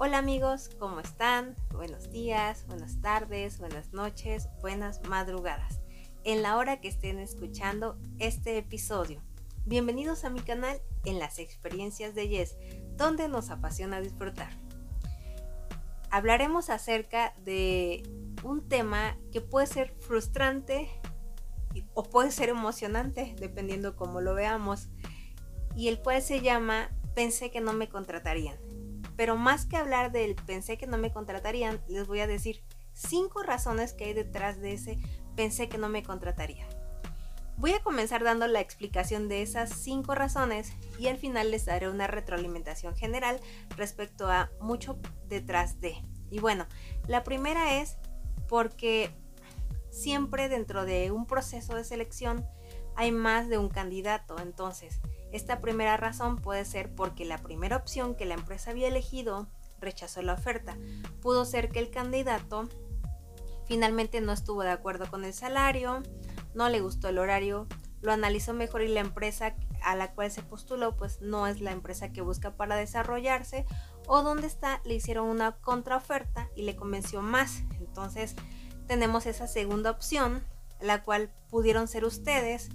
Hola amigos, ¿cómo están? Buenos días, buenas tardes, buenas noches, buenas madrugadas. En la hora que estén escuchando este episodio. Bienvenidos a mi canal en las experiencias de Yes, donde nos apasiona disfrutar. Hablaremos acerca de un tema que puede ser frustrante o puede ser emocionante, dependiendo cómo lo veamos, y el cual se llama Pensé que no me contratarían. Pero más que hablar del pensé que no me contratarían, les voy a decir cinco razones que hay detrás de ese pensé que no me contratarían. Voy a comenzar dando la explicación de esas cinco razones y al final les daré una retroalimentación general respecto a mucho detrás de. Y bueno, la primera es porque siempre dentro de un proceso de selección hay más de un candidato. Entonces, esta primera razón puede ser porque la primera opción que la empresa había elegido rechazó la oferta. Pudo ser que el candidato finalmente no estuvo de acuerdo con el salario, no le gustó el horario, lo analizó mejor y la empresa a la cual se postuló pues no es la empresa que busca para desarrollarse o donde está le hicieron una contraoferta y le convenció más. Entonces tenemos esa segunda opción, la cual pudieron ser ustedes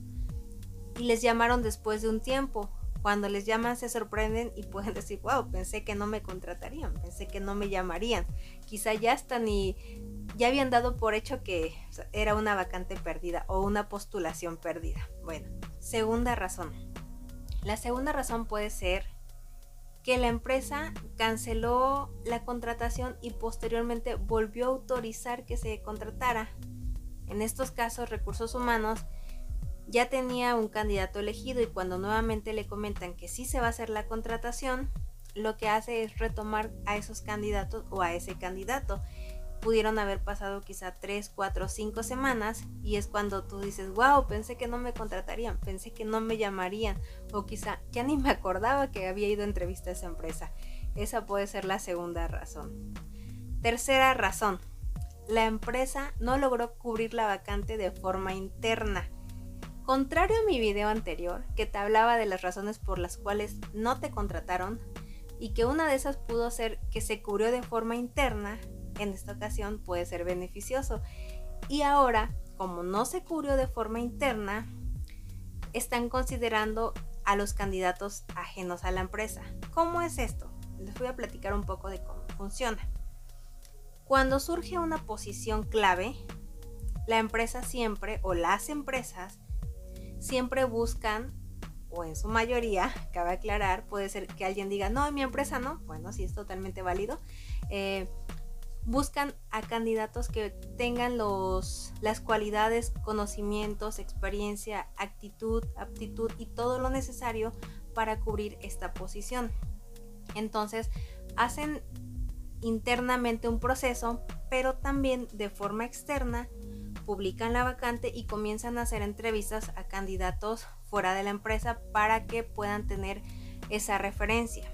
y les llamaron después de un tiempo. Cuando les llaman se sorprenden y pueden decir, wow, pensé que no me contratarían, pensé que no me llamarían. Quizá ya están y ya habían dado por hecho que era una vacante perdida o una postulación perdida. Bueno, segunda razón. La segunda razón puede ser que la empresa canceló la contratación y posteriormente volvió a autorizar que se contratara. En estos casos, recursos humanos ya tenía un candidato elegido y cuando nuevamente le comentan que sí se va a hacer la contratación, lo que hace es retomar a esos candidatos o a ese candidato. Pudieron haber pasado quizá 3, 4, 5 semanas y es cuando tú dices, wow, pensé que no me contratarían, pensé que no me llamarían o quizá ya ni me acordaba que había ido a entrevista a esa empresa. Esa puede ser la segunda razón. Tercera razón, la empresa no logró cubrir la vacante de forma interna. Contrario a mi video anterior, que te hablaba de las razones por las cuales no te contrataron, y que una de esas pudo ser que se cubrió de forma interna, en esta ocasión puede ser beneficioso. Y ahora, como no se cubrió de forma interna, están considerando a los candidatos ajenos a la empresa. ¿Cómo es esto? Les voy a platicar un poco de cómo funciona. Cuando surge una posición clave, la empresa siempre o las empresas siempre buscan, o en su mayoría, cabe aclarar, puede ser que alguien diga, no, en mi empresa no, bueno, sí es totalmente válido, eh, buscan a candidatos que tengan los, las cualidades, conocimientos, experiencia, actitud, aptitud y todo lo necesario para cubrir esta posición. Entonces, hacen internamente un proceso, pero también de forma externa publican la vacante y comienzan a hacer entrevistas a candidatos fuera de la empresa para que puedan tener esa referencia.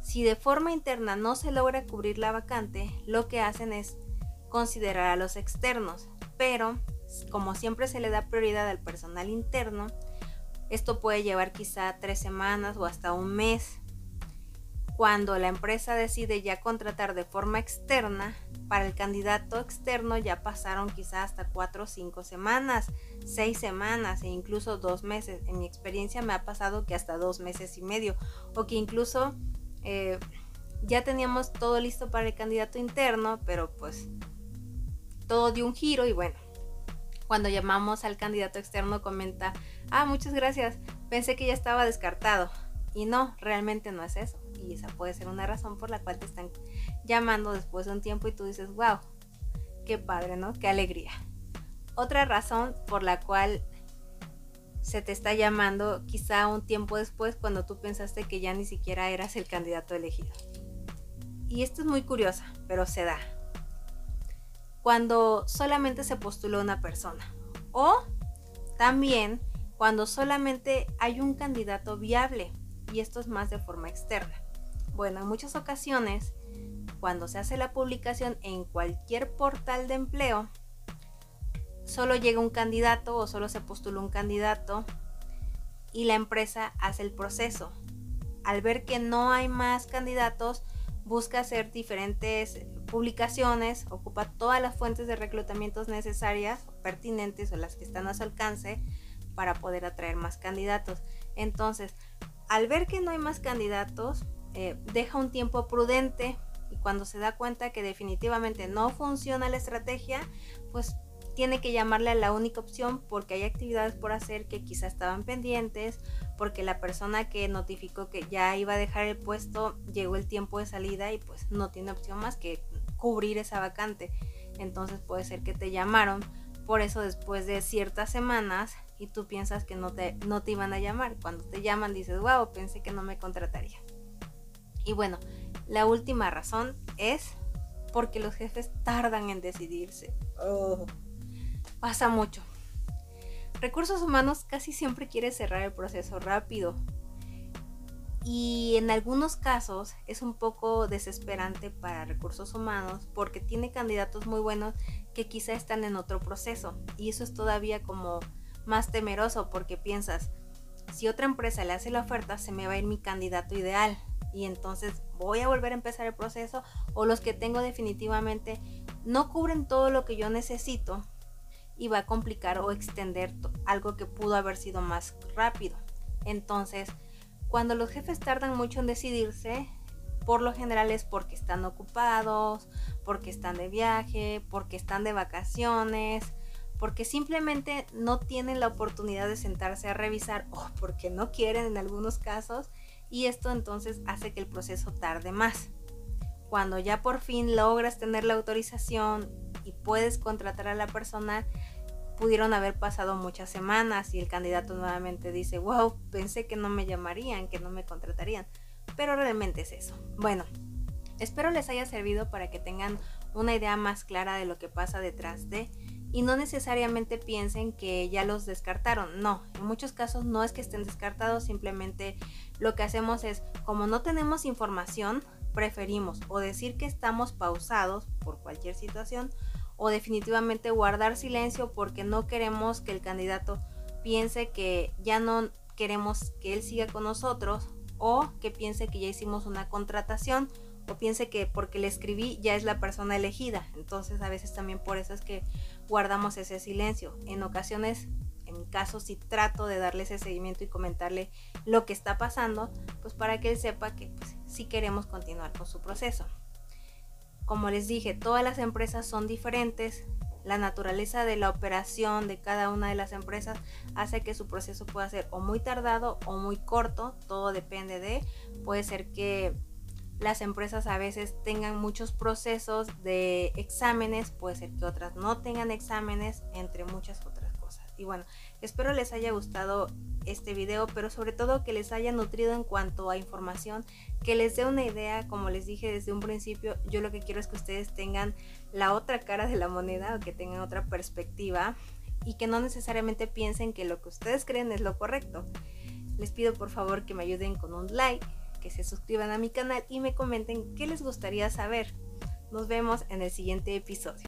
Si de forma interna no se logra cubrir la vacante, lo que hacen es considerar a los externos, pero como siempre se le da prioridad al personal interno, esto puede llevar quizá tres semanas o hasta un mes. Cuando la empresa decide ya contratar de forma externa, para el candidato externo ya pasaron quizá hasta cuatro o cinco semanas, seis semanas e incluso dos meses. En mi experiencia me ha pasado que hasta dos meses y medio o que incluso eh, ya teníamos todo listo para el candidato interno, pero pues todo dio un giro y bueno, cuando llamamos al candidato externo comenta, ah, muchas gracias, pensé que ya estaba descartado. Y no, realmente no es eso. Y esa puede ser una razón por la cual te están llamando después de un tiempo y tú dices, wow, qué padre, ¿no? Qué alegría. Otra razón por la cual se te está llamando quizá un tiempo después cuando tú pensaste que ya ni siquiera eras el candidato elegido. Y esto es muy curiosa, pero se da. Cuando solamente se postuló una persona. O también cuando solamente hay un candidato viable. Y esto es más de forma externa. Bueno, en muchas ocasiones, cuando se hace la publicación en cualquier portal de empleo, solo llega un candidato o solo se postula un candidato y la empresa hace el proceso. Al ver que no hay más candidatos, busca hacer diferentes publicaciones, ocupa todas las fuentes de reclutamientos necesarias, pertinentes o las que están a su alcance para poder atraer más candidatos. Entonces, al ver que no hay más candidatos, eh, deja un tiempo prudente y cuando se da cuenta que definitivamente no funciona la estrategia, pues tiene que llamarle a la única opción porque hay actividades por hacer que quizá estaban pendientes, porque la persona que notificó que ya iba a dejar el puesto llegó el tiempo de salida y pues no tiene opción más que cubrir esa vacante. Entonces puede ser que te llamaron por eso después de ciertas semanas y tú piensas que no te, no te iban a llamar. Cuando te llaman dices, wow, pensé que no me contrataría. Y bueno, la última razón es porque los jefes tardan en decidirse. Oh pasa mucho. Recursos humanos casi siempre quiere cerrar el proceso rápido. Y en algunos casos es un poco desesperante para recursos humanos porque tiene candidatos muy buenos que quizá están en otro proceso. Y eso es todavía como más temeroso porque piensas, si otra empresa le hace la oferta, se me va a ir mi candidato ideal. Y entonces voy a volver a empezar el proceso o los que tengo definitivamente no cubren todo lo que yo necesito y va a complicar o extender algo que pudo haber sido más rápido. Entonces, cuando los jefes tardan mucho en decidirse, por lo general es porque están ocupados, porque están de viaje, porque están de vacaciones, porque simplemente no tienen la oportunidad de sentarse a revisar o porque no quieren en algunos casos y esto entonces hace que el proceso tarde más. Cuando ya por fin logras tener la autorización y puedes contratar a la persona, pudieron haber pasado muchas semanas y el candidato nuevamente dice, wow, pensé que no me llamarían, que no me contratarían. Pero realmente es eso. Bueno, espero les haya servido para que tengan una idea más clara de lo que pasa detrás de y no necesariamente piensen que ya los descartaron. No, en muchos casos no es que estén descartados, simplemente lo que hacemos es, como no tenemos información, preferimos o decir que estamos pausados por cualquier situación o definitivamente guardar silencio porque no queremos que el candidato piense que ya no queremos que él siga con nosotros o que piense que ya hicimos una contratación o piense que porque le escribí ya es la persona elegida. Entonces a veces también por eso es que guardamos ese silencio. En ocasiones, en mi caso, si trato de darle ese seguimiento y comentarle lo que está pasando, pues para que él sepa que pues, sí queremos continuar con su proceso. Como les dije, todas las empresas son diferentes. La naturaleza de la operación de cada una de las empresas hace que su proceso pueda ser o muy tardado o muy corto. Todo depende de. Puede ser que las empresas a veces tengan muchos procesos de exámenes, puede ser que otras no tengan exámenes, entre muchas otras cosas. Y bueno, espero les haya gustado este video, pero sobre todo que les haya nutrido en cuanto a información, que les dé una idea, como les dije desde un principio, yo lo que quiero es que ustedes tengan la otra cara de la moneda o que tengan otra perspectiva y que no necesariamente piensen que lo que ustedes creen es lo correcto. Les pido por favor que me ayuden con un like, que se suscriban a mi canal y me comenten qué les gustaría saber. Nos vemos en el siguiente episodio.